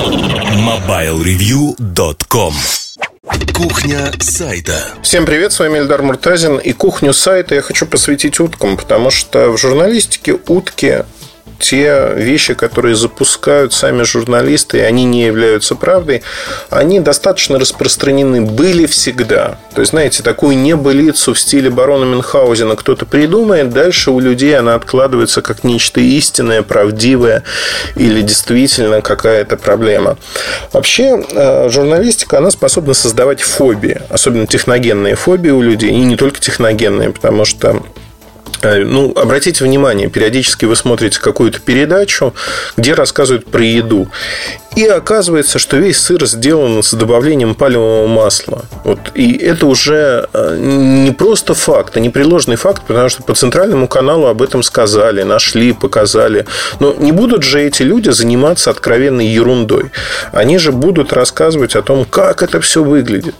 MobileReview.com Кухня сайта. Всем привет, с вами Эльдар Муртазин. И кухню сайта я хочу посвятить уткам, потому что в журналистике утки те вещи, которые запускают сами журналисты, и они не являются правдой, они достаточно распространены были всегда. То есть, знаете, такую небылицу в стиле барона Мюнхгаузена кто-то придумает, дальше у людей она откладывается как нечто истинное, правдивое или действительно какая-то проблема. Вообще, э, журналистика, она способна создавать фобии, особенно техногенные фобии у людей, и не только техногенные, потому что ну, обратите внимание, периодически вы смотрите какую-то передачу, где рассказывают про еду. И оказывается, что весь сыр сделан с добавлением пальмового масла. Вот. И это уже э, не просто факт, а непреложный факт, потому что по центральному каналу об этом сказали, нашли, показали. Но не будут же эти люди заниматься откровенной ерундой. Они же будут рассказывать о том, как это все выглядит.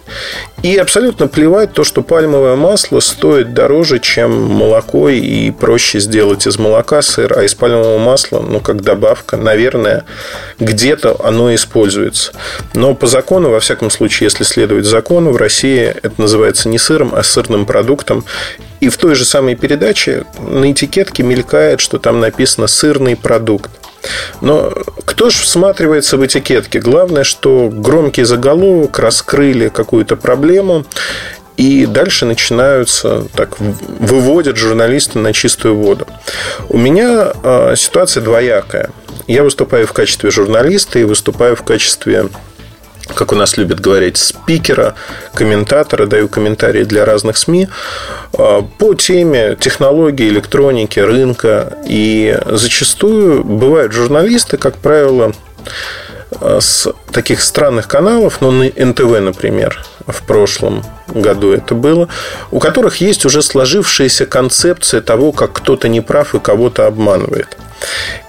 И абсолютно плевать то, что пальмовое масло стоит дороже, чем молоко, и проще сделать из молока сыр, а из пальмового масла, ну, как добавка, наверное, где-то оно используется. Но по закону, во всяком случае, если следовать закону, в России это называется не сыром, а сырным продуктом. И в той же самой передаче на этикетке мелькает, что там написано «сырный продукт». Но кто же всматривается в этикетки? Главное, что громкий заголовок раскрыли какую-то проблему, и дальше начинаются, так, выводят журналисты на чистую воду. У меня э, ситуация двоякая. Я выступаю в качестве журналиста и выступаю в качестве как у нас любят говорить, спикера, комментатора, даю комментарии для разных СМИ а, по теме технологии, электроники, рынка. И зачастую бывают журналисты, как правило, с таких странных каналов, ну, на НТВ, например, в прошлом году это было, у которых есть уже сложившаяся концепция того, как кто-то неправ и кого-то обманывает.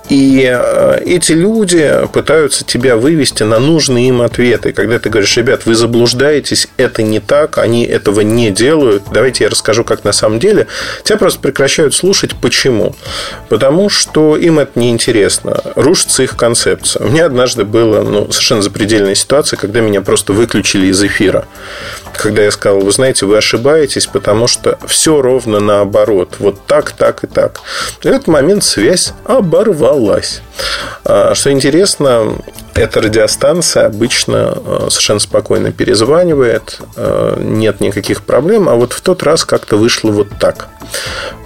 И э, эти люди пытаются тебя вывести на нужные им ответы. Когда ты говоришь, ребят, вы заблуждаетесь, это не так, они этого не делают, давайте я расскажу, как на самом деле, тебя просто прекращают слушать. Почему? Потому что им это неинтересно. Рушится их концепция. У меня однажды была ну, совершенно запредельная ситуация, когда меня просто выключили из эфира. Когда я сказал, вы знаете, вы ошибаетесь, потому что все ровно наоборот. Вот так, так и так. В этот момент связь оборвалась удалась. А, что интересно, эта радиостанция обычно а, совершенно спокойно перезванивает, а, нет никаких проблем, а вот в тот раз как-то вышло вот так.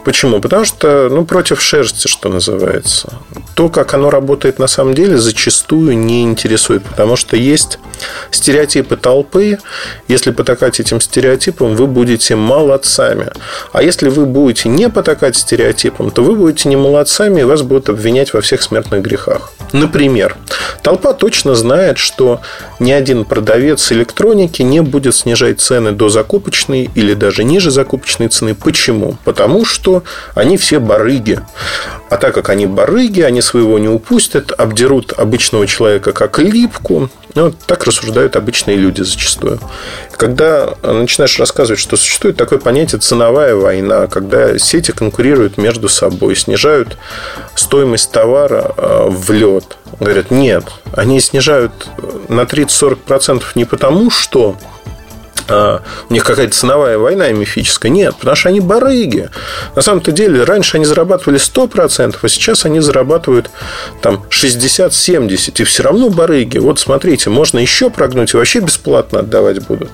Почему? Потому что, ну, против шерсти, что называется. То, как оно работает на самом деле, зачастую не интересует, потому что есть стереотипы толпы. Если потакать этим стереотипам, вы будете молодцами. А если вы будете не потакать стереотипам, то вы будете не молодцами, и вас будут обвинять во всех смертных грехах. Например, толпа точно знает, что ни один продавец электроники не будет снижать цены до закупочной или даже ниже закупочной цены. Почему? Потому что они все барыги. А так как они барыги, они своего не упустят, обдерут обычного человека как липку. Ну, так рассуждают обычные люди зачастую. Когда начинаешь рассказывать, что существует такое понятие ценовая война, когда сети конкурируют между собой, снижают стоимость товара э, в лед. Говорят, нет, они снижают на 30-40% не потому, что у них какая-то ценовая война мифическая. Нет, потому что они барыги. На самом-то деле, раньше они зарабатывали 100%, а сейчас они зарабатывают там 60-70%. И все равно барыги. Вот смотрите, можно еще прогнуть и вообще бесплатно отдавать будут.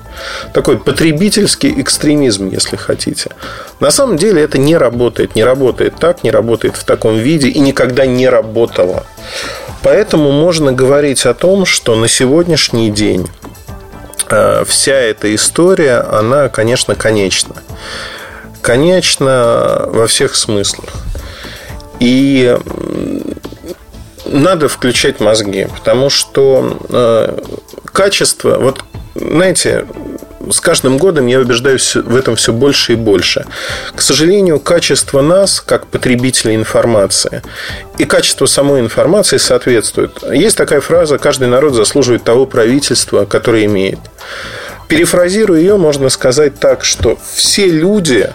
Такой потребительский экстремизм, если хотите. На самом деле это не работает. Не работает так, не работает в таком виде и никогда не работало. Поэтому можно говорить о том, что на сегодняшний день вся эта история, она, конечно, конечна. Конечна во всех смыслах. И надо включать мозги, потому что э, качество, вот знаете, с каждым годом я убеждаюсь в этом все больше и больше. К сожалению, качество нас, как потребителей информации, и качество самой информации соответствует. Есть такая фраза «каждый народ заслуживает того правительства, которое имеет». Перефразируя ее, можно сказать так, что все люди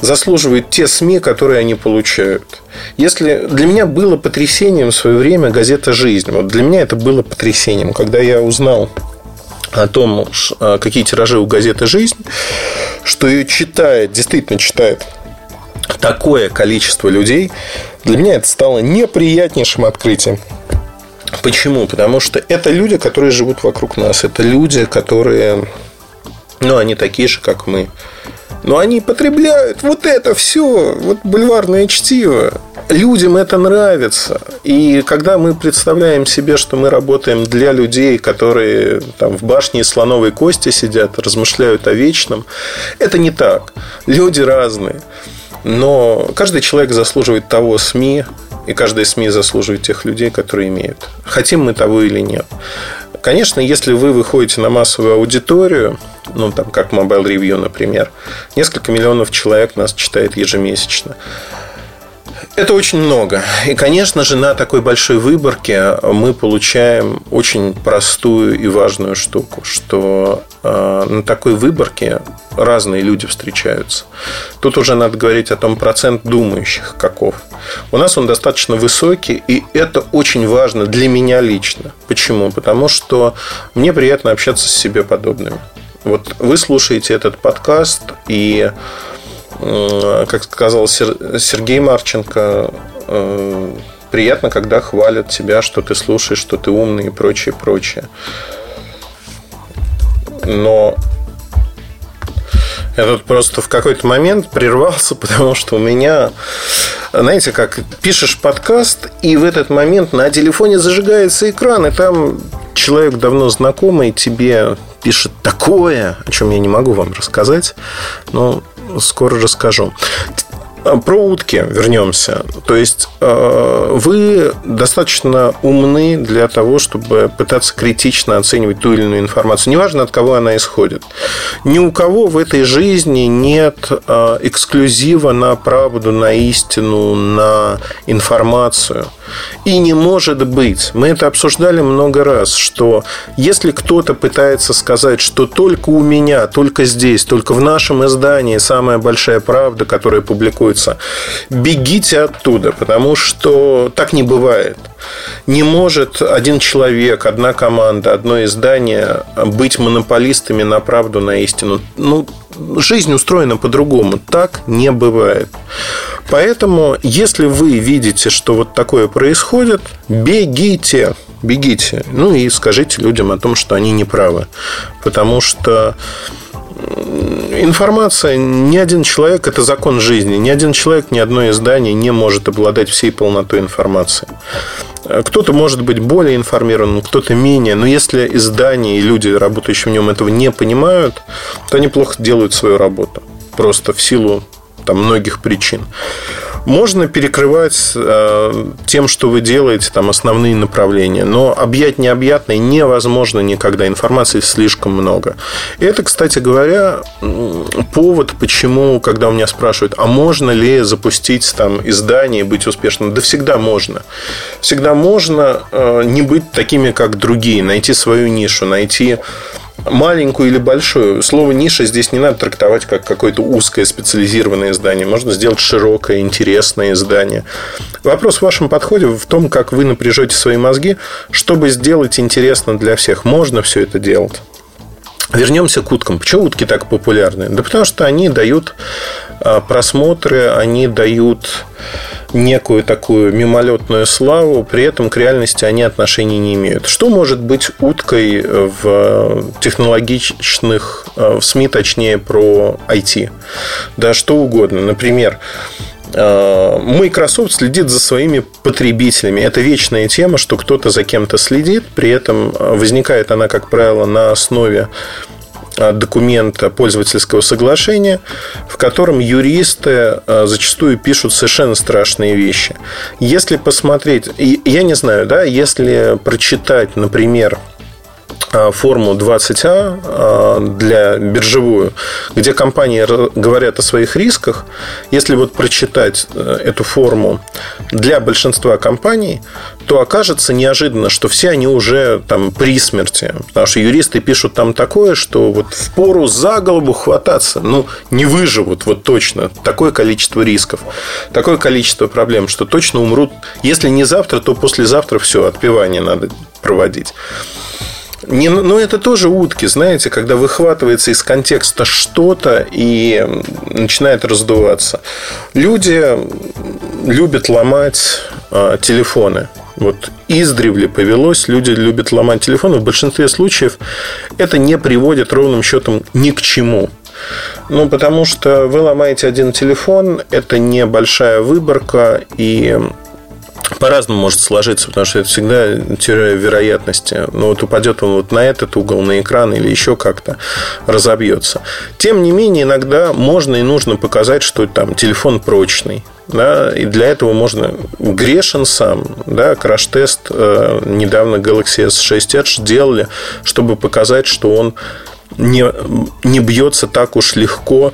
заслуживают те СМИ, которые они получают. Если для меня было потрясением в свое время газета «Жизнь», вот для меня это было потрясением, когда я узнал о том, а, какие тиражи у газеты «Жизнь», что ее читает, действительно читает такое количество людей, для меня это стало неприятнейшим открытием. Почему? Потому что это люди, которые живут вокруг нас. Это люди, которые, ну, они такие же, как мы. Но они потребляют вот это все, вот бульварное чтиво. Людям это нравится. И когда мы представляем себе, что мы работаем для людей, которые там в башне слоновой кости сидят, размышляют о вечном, это не так. Люди разные. Но каждый человек заслуживает того СМИ, и каждая СМИ заслуживает тех людей, которые имеют. Хотим мы того или нет. Конечно, если вы выходите на массовую аудиторию, ну, там, как Mobile Review, например, несколько миллионов человек нас читает ежемесячно. Это очень много. И, конечно же, на такой большой выборке мы получаем очень простую и важную штуку, что на такой выборке разные люди встречаются. Тут уже надо говорить о том процент думающих каков. У нас он достаточно высокий, и это очень важно для меня лично. Почему? Потому что мне приятно общаться с себе подобными. Вот вы слушаете этот подкаст, и как сказал Сергей Марченко, э, приятно, когда хвалят тебя, что ты слушаешь, что ты умный и прочее, прочее. Но я просто в какой-то момент прервался, потому что у меня, знаете, как пишешь подкаст, и в этот момент на телефоне зажигается экран, и там человек давно знакомый тебе пишет такое, о чем я не могу вам рассказать, но скоро расскажу. Про утки вернемся. То есть э, вы достаточно умны для того, чтобы пытаться критично оценивать ту или иную информацию. Неважно, от кого она исходит. Ни у кого в этой жизни нет э, эксклюзива на правду, на истину, на информацию. И не может быть. Мы это обсуждали много раз, что если кто-то пытается сказать, что только у меня, только здесь, только в нашем издании самая большая правда, которая публикуется требуется, бегите оттуда, потому что так не бывает. Не может один человек, одна команда, одно издание быть монополистами на правду, на истину. Ну, жизнь устроена по-другому. Так не бывает. Поэтому, если вы видите, что вот такое происходит, бегите бегите. Ну и скажите людям о том, что они не правы. Потому что информация, ни один человек, это закон жизни, ни один человек, ни одно издание не может обладать всей полнотой информации. Кто-то может быть более информирован, кто-то менее, но если издание и люди, работающие в нем, этого не понимают, то они плохо делают свою работу. Просто в силу там, многих причин можно перекрывать э, тем, что вы делаете, там основные направления, но объять необъятное невозможно никогда. Информации слишком много. И это, кстати говоря, повод, почему, когда у меня спрашивают, а можно ли запустить там издание и быть успешным? Да всегда можно. Всегда можно э, не быть такими, как другие, найти свою нишу, найти маленькую или большую. Слово ниша здесь не надо трактовать как какое-то узкое специализированное издание. Можно сделать широкое, интересное издание. Вопрос в вашем подходе в том, как вы напряжете свои мозги, чтобы сделать интересно для всех. Можно все это делать. Вернемся к уткам. Почему утки так популярны? Да потому что они дают а, просмотры, они дают некую такую мимолетную славу, при этом к реальности они отношения не имеют. Что может быть уткой в технологичных, в СМИ, точнее, про IT? Да, что угодно. Например, а, Microsoft следит за своими потребителями. Это вечная тема, что кто-то за кем-то следит, при этом возникает она, как правило, на основе документа пользовательского соглашения, в котором юристы а, зачастую пишут совершенно страшные вещи. Если посмотреть, я не знаю, да, если прочитать, например, а, форму 20А а, для биржевую, где компании говорят о своих рисках. Если вот прочитать э, эту форму для большинства компаний, то окажется неожиданно, что все они уже там при смерти. Потому что юристы пишут там такое, что вот в пору за голову хвататься, ну, не выживут вот точно. Такое количество рисков, такое количество проблем, что точно умрут. Если не завтра, то послезавтра все, отпевание надо проводить. Не, ну, это тоже утки, знаете, когда выхватывается из контекста что-то и начинает раздуваться. Люди любят ломать э, телефоны. Вот издревле повелось, люди любят ломать телефоны. В большинстве случаев это не приводит ровным счетом ни к чему. Ну, потому что вы ломаете один телефон, это небольшая выборка, и по-разному может сложиться, потому что это всегда теория вероятности. Ну, вот упадет он вот на этот угол, на экран или еще как-то разобьется. Тем не менее, иногда можно и нужно показать, что там телефон прочный. Да, и для этого можно грешен сам, да, краш-тест э, недавно Galaxy S6 Edge делали, чтобы показать, что он не, не бьется так уж легко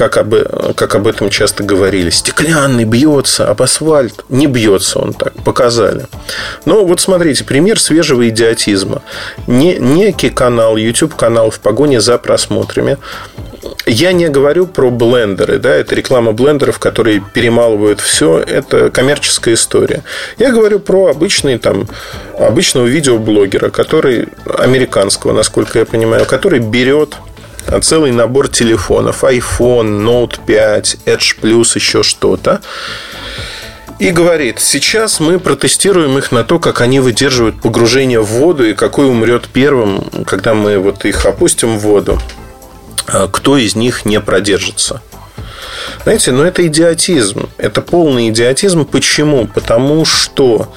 как об, как об этом часто говорили. Стеклянный бьется об асфальт. Не бьется он так. Показали. Но вот смотрите, пример свежего идиотизма. Не, некий канал, YouTube-канал в погоне за просмотрами я не говорю про блендеры, да, это реклама блендеров, которые перемалывают все, это коммерческая история. Я говорю про обычный, там, обычного видеоблогера, который американского, насколько я понимаю, который берет целый набор телефонов, iPhone, Note 5, Edge Plus, еще что-то. И говорит, сейчас мы протестируем их на то, как они выдерживают погружение в воду и какой умрет первым, когда мы вот их опустим в воду, а кто из них не продержится. Знаете, ну это идиотизм. Это полный идиотизм. Почему? Потому что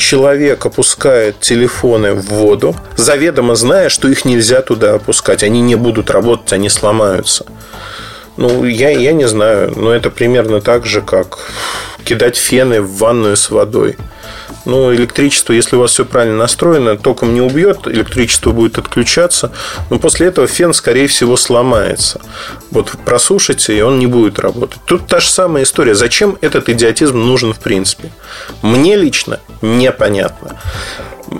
человек опускает телефоны в воду, заведомо зная, что их нельзя туда опускать. Они не будут работать, они сломаются. Ну, я, я не знаю, но это примерно так же, как кидать фены в ванную с водой. Ну, электричество, если у вас все правильно настроено, током не убьет, электричество будет отключаться, но после этого фен, скорее всего, сломается. Вот просушите, и он не будет работать. Тут та же самая история. Зачем этот идиотизм нужен в принципе? Мне лично непонятно.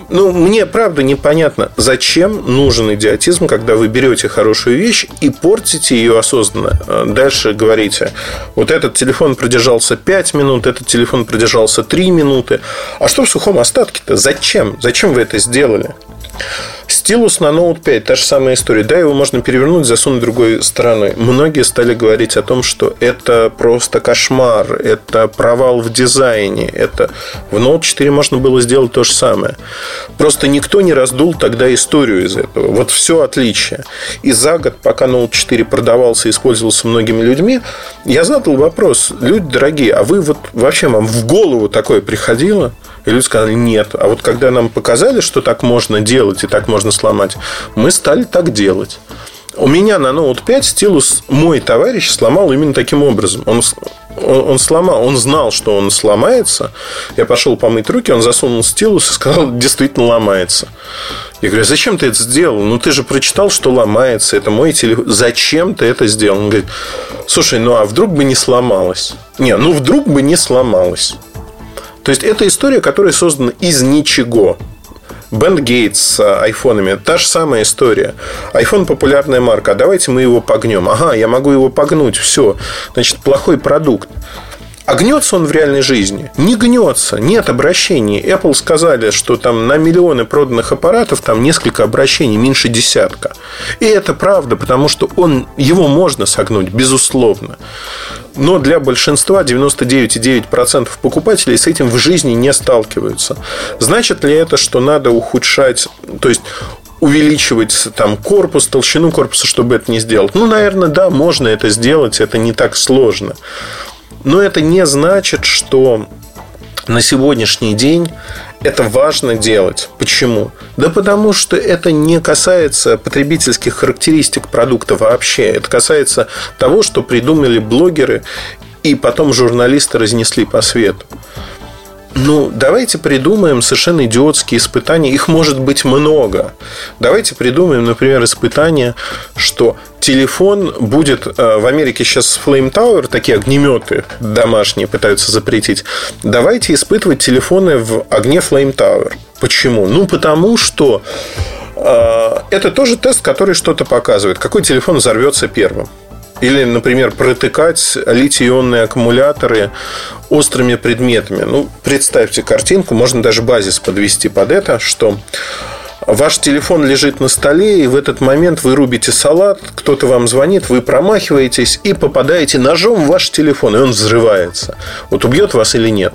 Ну, мне правда непонятно, зачем нужен идиотизм, когда вы берете хорошую вещь и портите ее осознанно. А дальше говорите, вот этот телефон продержался 5 минут, этот телефон продержался 3 минуты. А что в сухом остатке-то? Зачем? Зачем вы это сделали? Стилус на Note 5, та же самая история. Да, его можно перевернуть, засунуть другой стороной. Многие стали говорить о том, что это просто кошмар, это провал в дизайне, это в Note 4 можно было сделать то же самое. Просто никто не раздул тогда историю из этого. Вот все отличие. И за год, пока Note 4 продавался и использовался многими людьми, я задал вопрос, люди дорогие, а вы вот вообще вам в голову такое приходило? И люди сказали, нет. А вот когда нам показали, что так можно делать и так можно сломать, мы стали так делать. У меня на Note 5 стилус мой товарищ сломал именно таким образом. Он, он, он сломал, он знал, что он сломается. Я пошел помыть руки, он засунул стилус и сказал, действительно ломается. Я говорю, «А зачем ты это сделал? Ну, ты же прочитал, что ломается. Это мой телефон. Зачем ты это сделал? Он говорит, слушай, ну, а вдруг бы не сломалось? Не, ну, вдруг бы не сломалось. То есть, это история, которая создана из ничего. Бенд Гейтс с айфонами. Та же самая история. iPhone популярная марка. А давайте мы его погнем. Ага, я могу его погнуть. Все. Значит, плохой продукт. А гнется он в реальной жизни? Не гнется, нет обращений. Apple сказали, что там на миллионы проданных аппаратов там несколько обращений, меньше десятка. И это правда, потому что он, его можно согнуть, безусловно. Но для большинства, 99,9% покупателей с этим в жизни не сталкиваются. Значит ли это, что надо ухудшать, то есть увеличивать там корпус, толщину корпуса, чтобы это не сделать? Ну, наверное, да, можно это сделать, это не так сложно. Но это не значит, что на сегодняшний день это важно делать. Почему? Да потому что это не касается потребительских характеристик продукта вообще. Это касается того, что придумали блогеры и потом журналисты разнесли по свету. Ну, давайте придумаем совершенно идиотские испытания. Их может быть много. Давайте придумаем, например, испытание, что телефон будет... Э, в Америке сейчас Flame Tower, такие огнеметы домашние пытаются запретить. Давайте испытывать телефоны в огне Flame Tower. Почему? Ну, потому что э, это тоже тест, который что-то показывает. Какой телефон взорвется первым? Или, например, протыкать литий-ионные аккумуляторы острыми предметами. Ну, представьте картинку, можно даже базис подвести под это, что ваш телефон лежит на столе, и в этот момент вы рубите салат, кто-то вам звонит, вы промахиваетесь и попадаете ножом в ваш телефон, и он взрывается. Вот убьет вас или нет.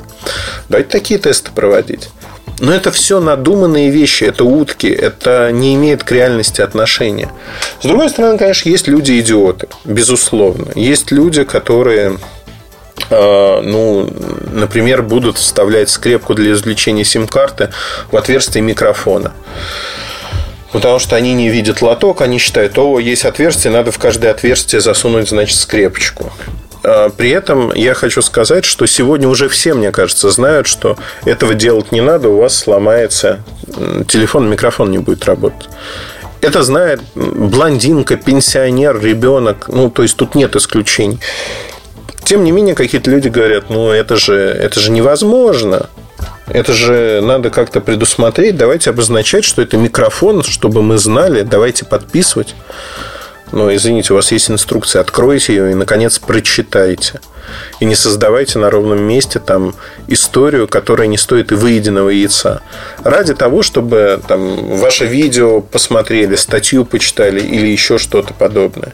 Давайте такие тесты проводить. Но это все надуманные вещи, это утки, это не имеет к реальности отношения. С другой стороны, конечно, есть люди-идиоты, безусловно. Есть люди, которые э, ну, например, будут вставлять скрепку для извлечения сим-карты в отверстие микрофона. Потому что они не видят лоток, они считают, о, есть отверстие, надо в каждое отверстие засунуть, значит, скрепочку. А, при этом я хочу сказать, что сегодня уже все, мне кажется, знают, что этого делать не надо, у вас сломается телефон, микрофон не будет работать. Это знает блондинка, пенсионер, ребенок. Ну, то есть тут нет исключений. Тем не менее, какие-то люди говорят, ну, это же, это же невозможно. Это же надо как-то предусмотреть. Давайте обозначать, что это микрофон, чтобы мы знали. Давайте подписывать. Но, извините, у вас есть инструкция, откройте ее и, наконец, прочитайте. И не создавайте на ровном месте там историю, которая не стоит и выеденного яйца. Ради того, чтобы там, ваше видео посмотрели, статью почитали или еще что-то подобное.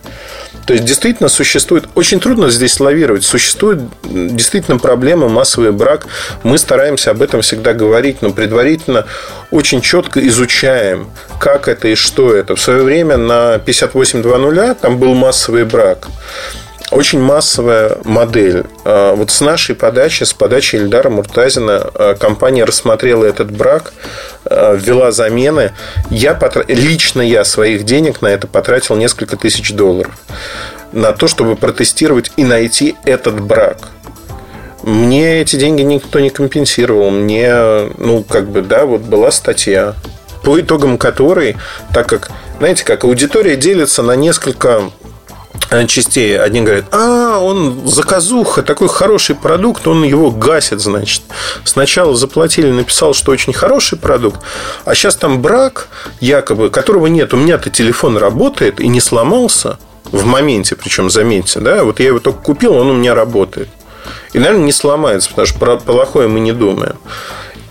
То есть, действительно существует... Очень трудно здесь лавировать. Существует действительно проблема массовый брак. Мы стараемся об этом всегда говорить, но предварительно очень четко изучаем, как это и что это. В свое время на 58.2.0 там был массовый брак очень массовая модель. А, вот с нашей подачи, с подачи Ильдара Муртазина, а, компания рассмотрела этот брак, а, ввела замены. Я потр... Лично я своих денег на это потратил несколько тысяч долларов. На то, чтобы протестировать и найти этот брак. Мне эти деньги никто не компенсировал. Мне, ну, как бы, да, вот была статья, по итогам которой, так как, знаете, как аудитория делится на несколько частей. Одни говорят, а, он заказуха, такой хороший продукт, он его гасит, значит. Сначала заплатили, написал, что очень хороший продукт, а сейчас там брак, якобы, которого нет. У меня-то телефон работает и не сломался в моменте, причем, заметьте, да, вот я его только купил, он у меня работает. И, наверное, не сломается, потому что про плохое мы не думаем.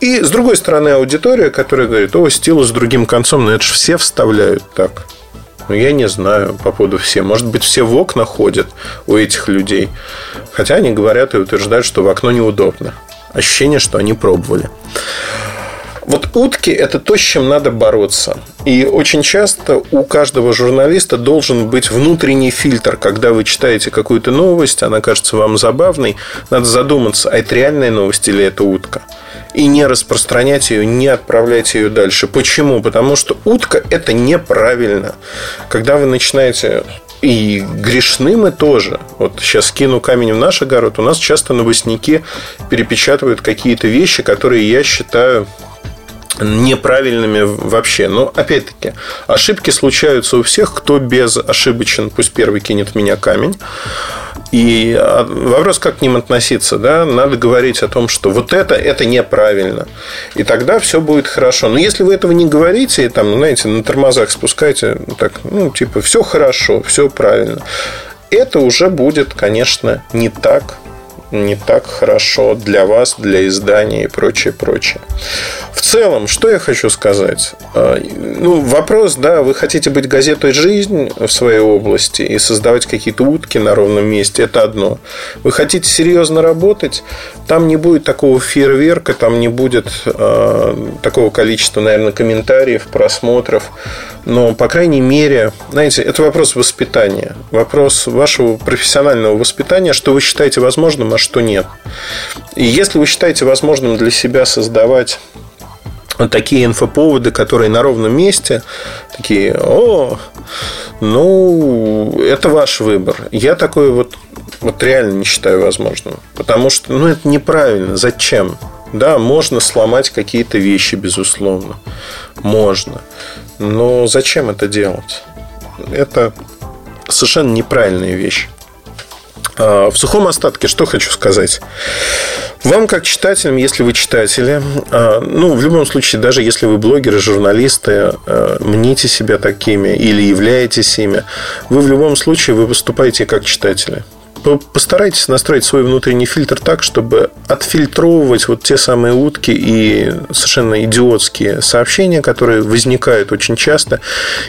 И, с другой стороны, аудитория, которая говорит, о, стилус с другим концом, но это же все вставляют так. Ну, я не знаю по поводу все. Может быть, все в окна ходят у этих людей. Хотя они говорят и утверждают, что в окно неудобно. Ощущение, что они пробовали. Вот утки – это то, с чем надо бороться. И очень часто у каждого журналиста должен быть внутренний фильтр. Когда вы читаете какую-то новость, она кажется вам забавной, надо задуматься, а это реальная новость или это утка? И не распространять ее, не отправлять ее дальше. Почему? Потому что утка – это неправильно. Когда вы начинаете и грешны мы тоже. Вот сейчас кину камень в наш огород. У нас часто новостники перепечатывают какие-то вещи, которые я считаю неправильными вообще. Но, опять-таки, ошибки случаются у всех. Кто без ошибочен, пусть первый кинет в меня камень. И а, вопрос, как к ним относиться, да, надо говорить о том, что вот это, это неправильно. И тогда все будет хорошо. Но если вы этого не говорите, и там, знаете, на тормозах спускаете, так, ну, типа, все хорошо, все правильно, это уже будет, конечно, не так, не так хорошо для вас, для издания и прочее, прочее. В целом, что я хочу сказать? А, ну, вопрос, да, вы хотите быть газетой «Жизнь» в своей области и создавать какие-то утки на ровном месте, это одно. Вы хотите серьезно работать, там не будет такого фейерверка, там не будет э, такого количества, наверное, комментариев, просмотров, но, по крайней мере, знаете, это вопрос воспитания, вопрос вашего профессионального воспитания, что вы считаете возможным, а что нет. И если вы считаете возможным для себя создавать такие инфоповоды, которые на ровном месте, такие, о, ну, это ваш выбор. Я такой вот, вот реально не считаю возможным. Потому что, ну, это неправильно. Зачем? Да, можно сломать какие-то вещи, безусловно. Можно. Но зачем это делать? Это совершенно неправильная вещь. А, в сухом остатке что хочу сказать. Вам, как читателям, если вы читатели, а, ну, в любом случае, даже если вы блогеры, журналисты, а, мните себя такими или являетесь ими, вы в любом случае вы выступаете как читатели постарайтесь настроить свой внутренний фильтр так, чтобы отфильтровывать вот те самые утки и совершенно идиотские сообщения, которые возникают очень часто.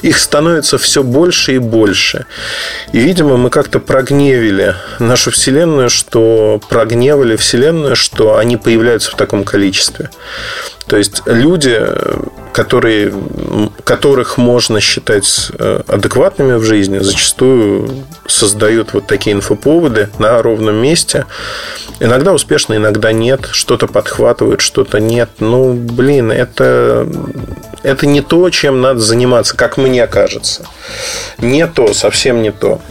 Их становится все больше и больше. И, видимо, мы как-то прогневили нашу Вселенную, что прогневали Вселенную, что они появляются в таком количестве. То есть люди, которые, которых можно считать э, адекватными в жизни, зачастую создают вот такие инфоповоды на ровном месте. Иногда успешно, иногда нет. Что-то подхватывают, что-то нет. Ну, блин, это, это не то, чем надо заниматься, как мне кажется. Не то, совсем не то.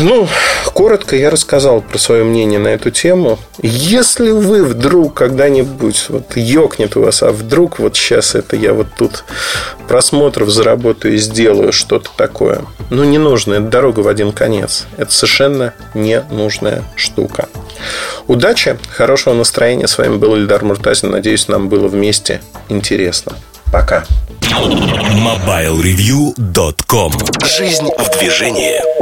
Ну, коротко я рассказал про свое мнение на эту тему. Если вы вдруг когда-нибудь вот ёкнет у вас, а вдруг вот сейчас это я вот тут просмотров заработаю и сделаю что-то такое. Ну, не нужно, это дорога в один конец. Это совершенно ненужная штука. Удачи, хорошего настроения. С вами был Ильдар Муртазин. Надеюсь, нам было вместе интересно. Пока. MobileReview.com Жизнь в движении